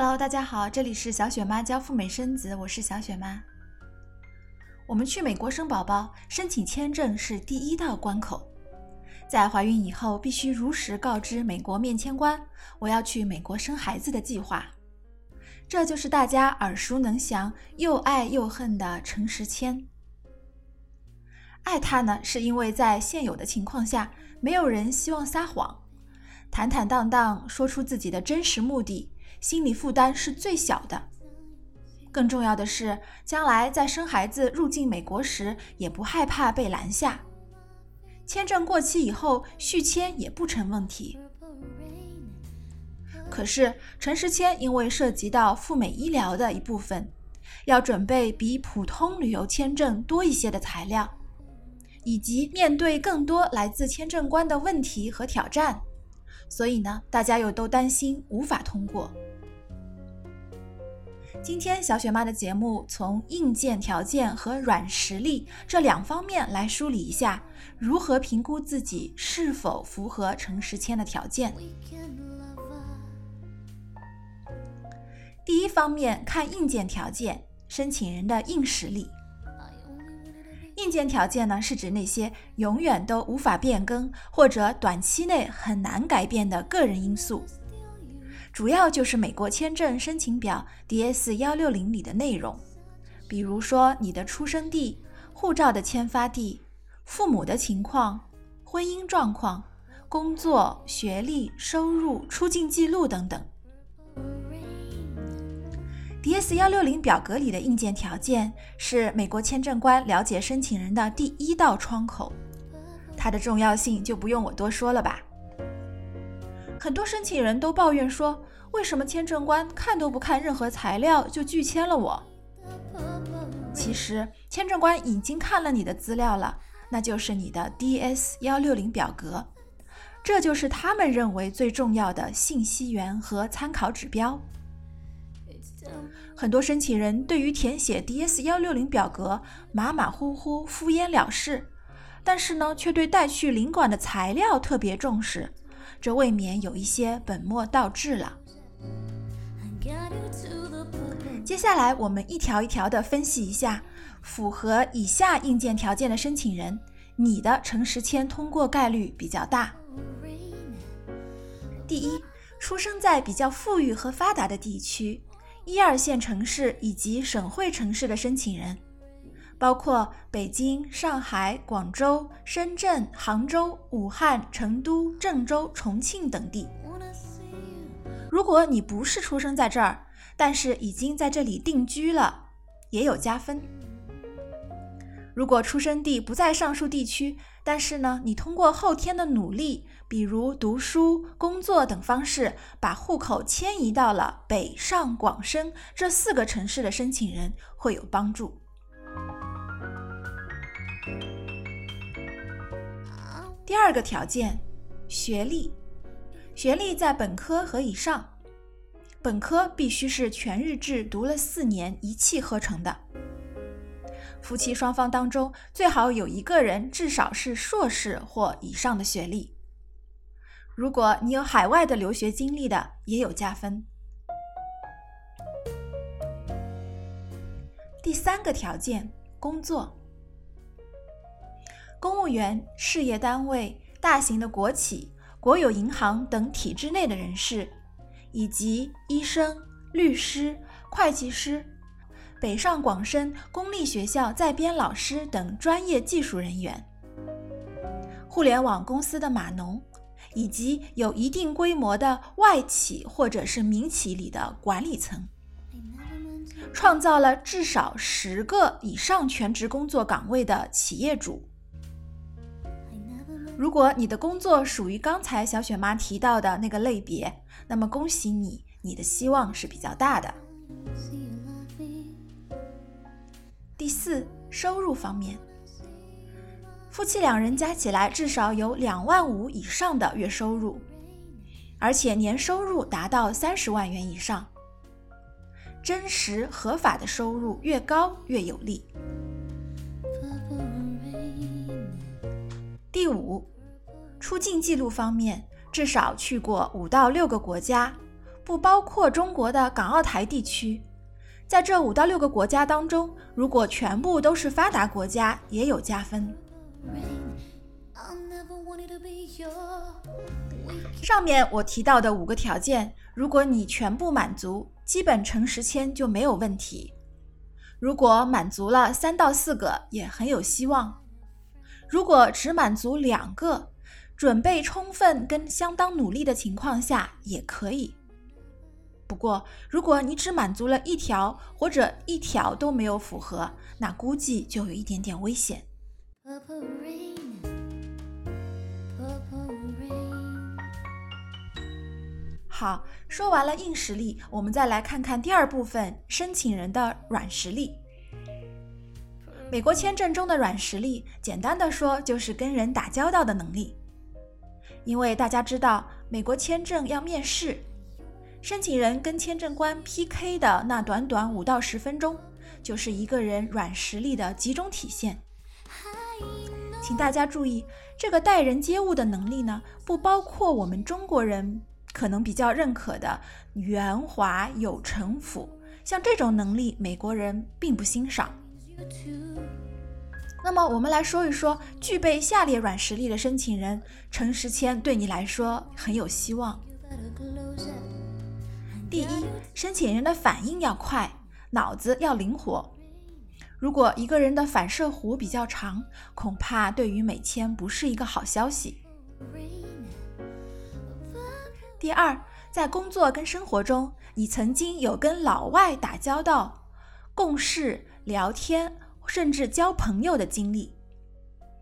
Hello，大家好，这里是小雪妈教赴美生子，我是小雪妈。我们去美国生宝宝，申请签证是第一道关口。在怀孕以后，必须如实告知美国面签官，我要去美国生孩子的计划。这就是大家耳熟能详、又爱又恨的陈时谦。爱他呢，是因为在现有的情况下，没有人希望撒谎，坦坦荡荡说出自己的真实目的，心理负担是最小的。更重要的是，将来在生孩子入境美国时，也不害怕被拦下。签证过期以后续签也不成问题。可是陈时谦因为涉及到赴美医疗的一部分，要准备比普通旅游签证多一些的材料，以及面对更多来自签证官的问题和挑战，所以呢，大家又都担心无法通过。今天小雪妈的节目从硬件条件和软实力这两方面来梳理一下，如何评估自己是否符合陈时谦的条件。第一方面看硬件条件，申请人的硬实力。硬件条件呢，是指那些永远都无法变更或者短期内很难改变的个人因素。主要就是美国签证申请表 DS 幺六零里的内容，比如说你的出生地、护照的签发地、父母的情况、婚姻状况、工作、学历、收入、出境记录等等。DS 幺六零表格里的硬件条件是美国签证官了解申请人的第一道窗口，它的重要性就不用我多说了吧。很多申请人都抱怨说，为什么签证官看都不看任何材料就拒签了我？其实签证官已经看了你的资料了，那就是你的 DS 幺六零表格，这就是他们认为最重要的信息源和参考指标。很多申请人对于填写 DS 幺六零表格马马虎虎、敷衍了事，但是呢，却对带去领馆的材料特别重视。这未免有一些本末倒置了。接下来，我们一条一条的分析一下，符合以下硬件条件的申请人，你的陈时签通过概率比较大。第一，出生在比较富裕和发达的地区，一二线城市以及省会城市的申请人。包括北京、上海、广州、深圳、杭州、武汉、成都、郑州、重庆等地。如果你不是出生在这儿，但是已经在这里定居了，也有加分。如果出生地不在上述地区，但是呢，你通过后天的努力，比如读书、工作等方式，把户口迁移到了北上广深这四个城市的申请人，会有帮助。第二个条件，学历，学历在本科和以上，本科必须是全日制读了四年一气呵成的。夫妻双方当中最好有一个人至少是硕士或以上的学历。如果你有海外的留学经历的，也有加分。第三个条件，工作。公务员、事业单位、大型的国企、国有银行等体制内的人士，以及医生、律师、会计师、北上广深公立学校在编老师等专业技术人员，互联网公司的码农，以及有一定规模的外企或者是民企里的管理层，创造了至少十个以上全职工作岗位的企业主。如果你的工作属于刚才小雪妈提到的那个类别，那么恭喜你，你的希望是比较大的。第四，收入方面，夫妻两人加起来至少有两万五以上的月收入，而且年收入达到三十万元以上，真实合法的收入越高越有利。五，出境记录方面，至少去过五到六个国家，不包括中国的港澳台地区。在这五到六个国家当中，如果全部都是发达国家，也有加分。上面我提到的五个条件，如果你全部满足，基本成十签就没有问题。如果满足了三到四个，也很有希望。如果只满足两个，准备充分跟相当努力的情况下，也可以。不过，如果你只满足了一条，或者一条都没有符合，那估计就有一点点危险。好，说完了硬实力，我们再来看看第二部分申请人的软实力。美国签证中的软实力，简单的说就是跟人打交道的能力。因为大家知道，美国签证要面试。申请人跟签证官 PK 的那短短五到十分钟，就是一个人软实力的集中体现。请大家注意，这个待人接物的能力呢，不包括我们中国人可能比较认可的圆滑有城府，像这种能力，美国人并不欣赏。那么，我们来说一说具备下列软实力的申请人，陈时谦对你来说很有希望。第一，申请人的反应要快，脑子要灵活。如果一个人的反射弧比较长，恐怕对于美签不是一个好消息。第二，在工作跟生活中，你曾经有跟老外打交道、共事、聊天，甚至交朋友的经历，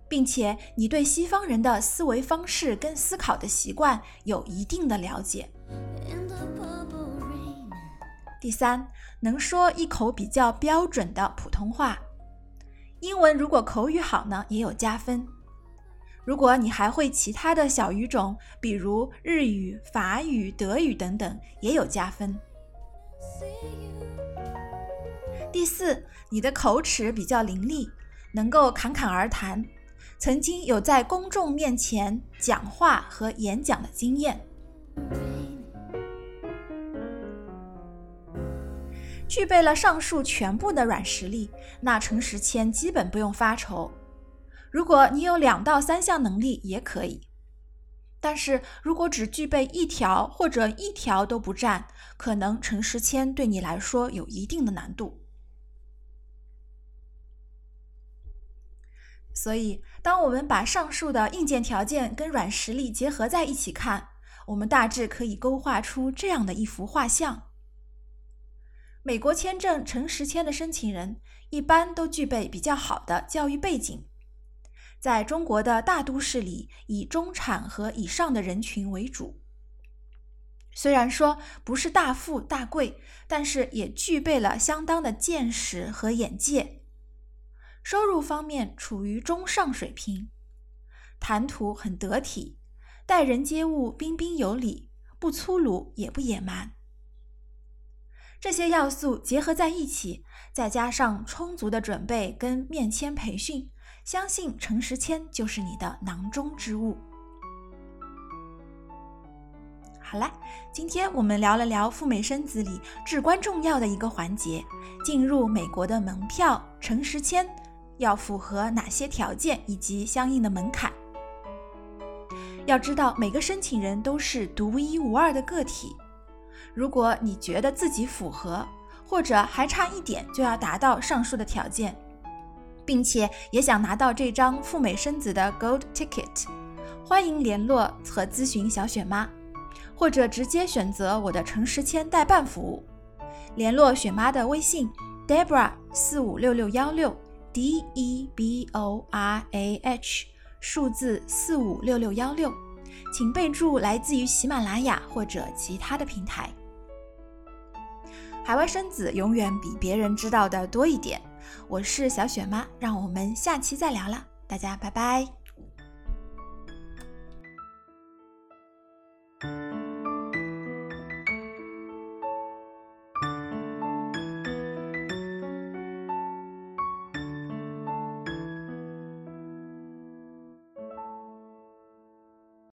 并且你对西方人的思维方式跟思考的习惯有一定的了解。第三，能说一口比较标准的普通话，英文如果口语好呢，也有加分。如果你还会其他的小语种，比如日语、法语、德语等等，也有加分。第四，你的口齿比较伶俐，能够侃侃而谈，曾经有在公众面前讲话和演讲的经验。具备了上述全部的软实力，那陈时谦基本不用发愁。如果你有两到三项能力也可以，但是如果只具备一条或者一条都不占，可能陈时谦对你来说有一定的难度。所以，当我们把上述的硬件条件跟软实力结合在一起看，我们大致可以勾画出这样的一幅画像。美国签证陈时签的申请人一般都具备比较好的教育背景，在中国的大都市里，以中产和以上的人群为主。虽然说不是大富大贵，但是也具备了相当的见识和眼界。收入方面处于中上水平，谈吐很得体，待人接物彬彬有礼，不粗鲁也不野蛮。这些要素结合在一起，再加上充足的准备跟面签培训，相信陈时谦就是你的囊中之物。好了，今天我们聊了聊赴美生子里至关重要的一个环节——进入美国的门票，陈时谦要符合哪些条件以及相应的门槛。要知道，每个申请人都是独一无二的个体。如果你觉得自己符合，或者还差一点就要达到上述的条件，并且也想拿到这张赴美生子的 Gold Ticket，欢迎联络和咨询小雪妈，或者直接选择我的陈时签代办服务，联络雪妈的微信 Debra 四五六六幺六 D E B O R A H 数字四五六六幺六，请备注来自于喜马拉雅或者其他的平台。海外生子永远比别人知道的多一点。我是小雪妈，让我们下期再聊了，大家拜拜。